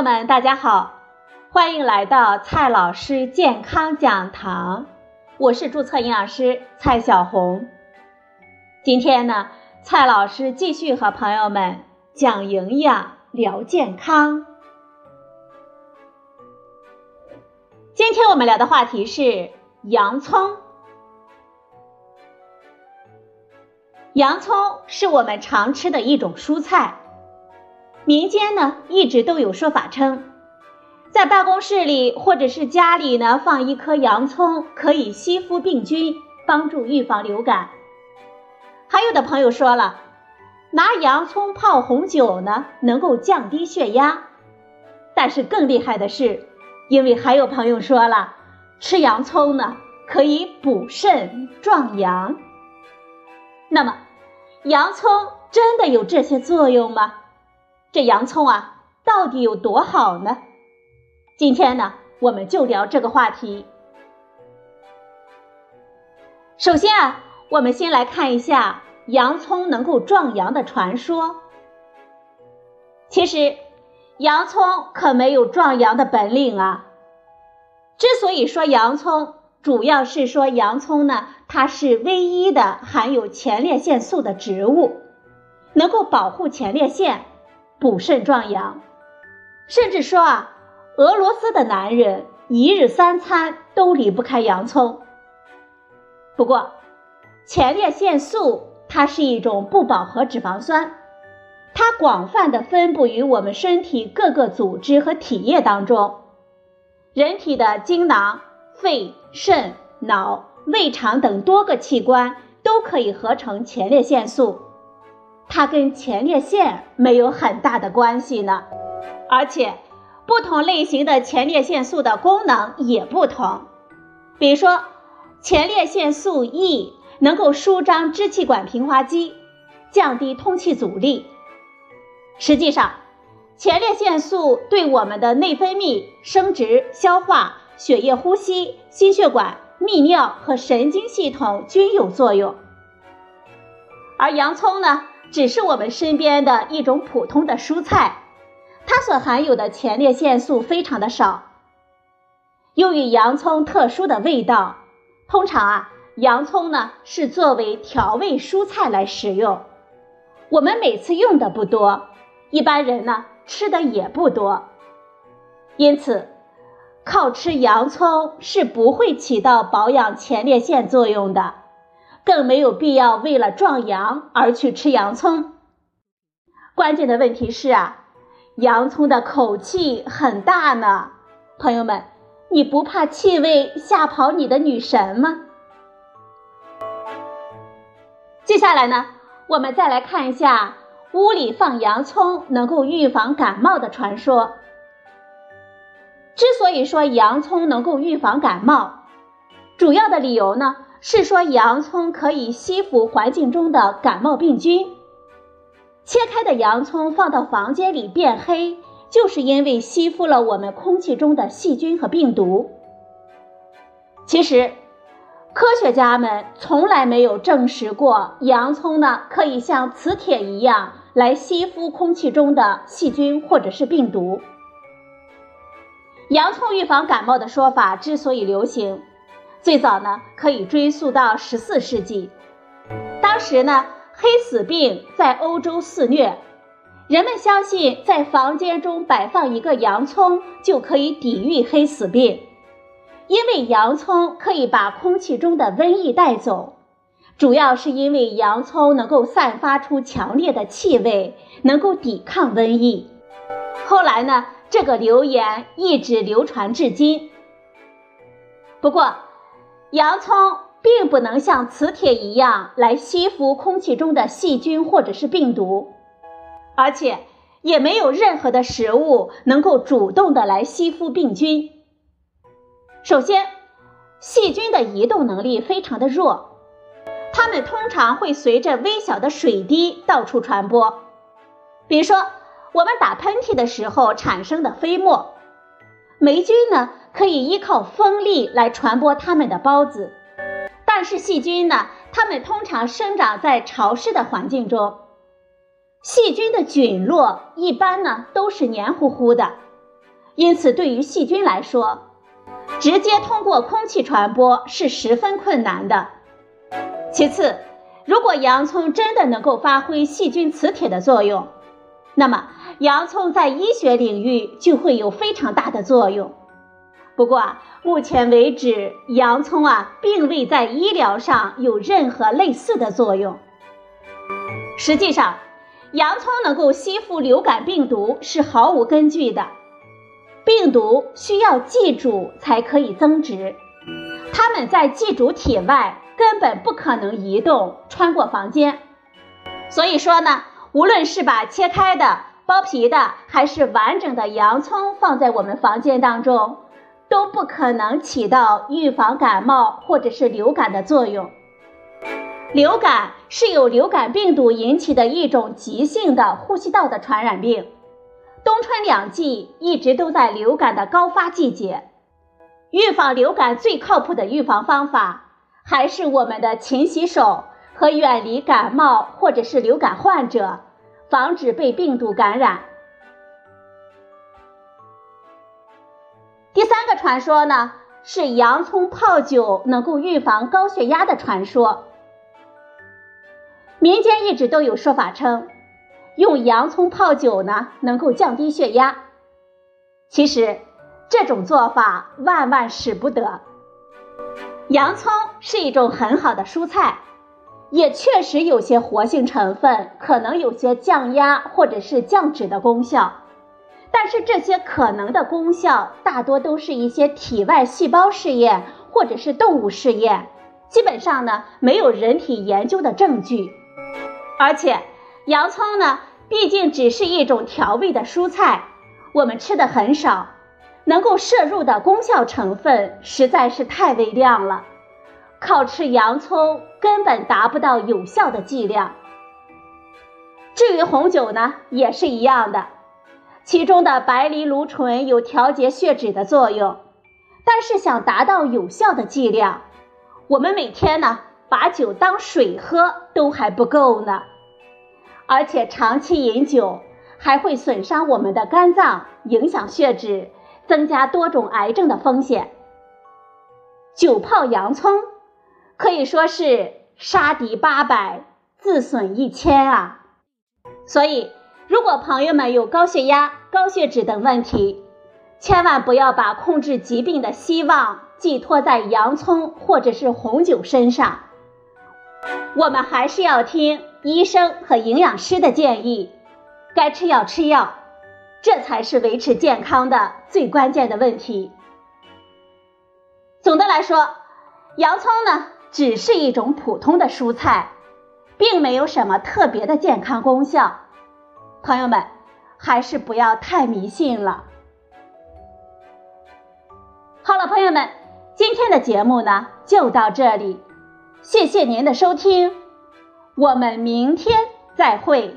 友们，大家好，欢迎来到蔡老师健康讲堂，我是注册营养师蔡小红。今天呢，蔡老师继续和朋友们讲营养、聊健康。今天我们聊的话题是洋葱。洋葱是我们常吃的一种蔬菜。民间呢一直都有说法称，在办公室里或者是家里呢放一颗洋葱可以吸附病菌，帮助预防流感。还有的朋友说了，拿洋葱泡红酒呢能够降低血压。但是更厉害的是，因为还有朋友说了，吃洋葱呢可以补肾壮阳。那么，洋葱真的有这些作用吗？这洋葱啊，到底有多好呢？今天呢，我们就聊这个话题。首先啊，我们先来看一下洋葱能够壮阳的传说。其实，洋葱可没有壮阳的本领啊。之所以说洋葱，主要是说洋葱呢，它是唯一的含有前列腺素的植物，能够保护前列腺。补肾壮阳，甚至说啊，俄罗斯的男人一日三餐都离不开洋葱。不过，前列腺素它是一种不饱和脂肪酸，它广泛的分布于我们身体各个组织和体液当中。人体的精囊、肺、肾、脑、胃肠等多个器官都可以合成前列腺素。它跟前列腺没有很大的关系呢，而且不同类型的前列腺素的功能也不同。比如说，前列腺素 E 能够舒张支气管平滑肌，降低通气阻力。实际上，前列腺素对我们的内分泌、生殖、消化、血液呼吸、心血管、泌尿和神经系统均有作用。而洋葱呢？只是我们身边的一种普通的蔬菜，它所含有的前列腺素非常的少。由于洋葱特殊的味道，通常啊，洋葱呢是作为调味蔬菜来食用。我们每次用的不多，一般人呢吃的也不多，因此靠吃洋葱是不会起到保养前列腺作用的。更没有必要为了壮阳而去吃洋葱。关键的问题是啊，洋葱的口气很大呢，朋友们，你不怕气味吓跑你的女神吗？接下来呢，我们再来看一下屋里放洋葱能够预防感冒的传说。之所以说洋葱能够预防感冒，主要的理由呢？是说洋葱可以吸附环境中的感冒病菌。切开的洋葱放到房间里变黑，就是因为吸附了我们空气中的细菌和病毒。其实，科学家们从来没有证实过洋葱呢可以像磁铁一样来吸附空气中的细菌或者是病毒。洋葱预防感冒的说法之所以流行。最早呢，可以追溯到十四世纪。当时呢，黑死病在欧洲肆虐，人们相信在房间中摆放一个洋葱就可以抵御黑死病，因为洋葱可以把空气中的瘟疫带走。主要是因为洋葱能够散发出强烈的气味，能够抵抗瘟疫。后来呢，这个流言一直流传至今。不过，洋葱并不能像磁铁一样来吸附空气中的细菌或者是病毒，而且也没有任何的食物能够主动的来吸附病菌。首先，细菌的移动能力非常的弱，它们通常会随着微小的水滴到处传播，比如说我们打喷嚏的时候产生的飞沫，霉菌呢。可以依靠风力来传播它们的孢子，但是细菌呢？它们通常生长在潮湿的环境中，细菌的菌落一般呢都是黏糊糊的，因此对于细菌来说，直接通过空气传播是十分困难的。其次，如果洋葱真的能够发挥细菌磁铁的作用，那么洋葱在医学领域就会有非常大的作用。不过，目前为止，洋葱啊并未在医疗上有任何类似的作用。实际上，洋葱能够吸附流感病毒是毫无根据的。病毒需要寄主才可以增殖，它们在寄主体外根本不可能移动穿过房间。所以说呢，无论是把切开的、剥皮的，还是完整的洋葱放在我们房间当中。都不可能起到预防感冒或者是流感的作用。流感是由流感病毒引起的一种急性的呼吸道的传染病。冬春两季一直都在流感的高发季节。预防流感最靠谱的预防方法还是我们的勤洗手和远离感冒或者是流感患者，防止被病毒感染。第三个传说呢，是洋葱泡酒能够预防高血压的传说。民间一直都有说法称，用洋葱泡酒呢能够降低血压。其实这种做法万万使不得。洋葱是一种很好的蔬菜，也确实有些活性成分，可能有些降压或者是降脂的功效。但是这些可能的功效大多都是一些体外细胞试验或者是动物试验，基本上呢没有人体研究的证据。而且洋葱呢，毕竟只是一种调味的蔬菜，我们吃的很少，能够摄入的功效成分实在是太微量了，靠吃洋葱根本达不到有效的剂量。至于红酒呢，也是一样的。其中的白藜芦醇有调节血脂的作用，但是想达到有效的剂量，我们每天呢把酒当水喝都还不够呢。而且长期饮酒还会损伤我们的肝脏，影响血脂，增加多种癌症的风险。酒泡洋葱可以说是杀敌八百，自损一千啊！所以。如果朋友们有高血压、高血脂等问题，千万不要把控制疾病的希望寄托在洋葱或者是红酒身上。我们还是要听医生和营养师的建议，该吃药吃药，这才是维持健康的最关键的问题。总的来说，洋葱呢只是一种普通的蔬菜，并没有什么特别的健康功效。朋友们，还是不要太迷信了。好了，朋友们，今天的节目呢就到这里，谢谢您的收听，我们明天再会。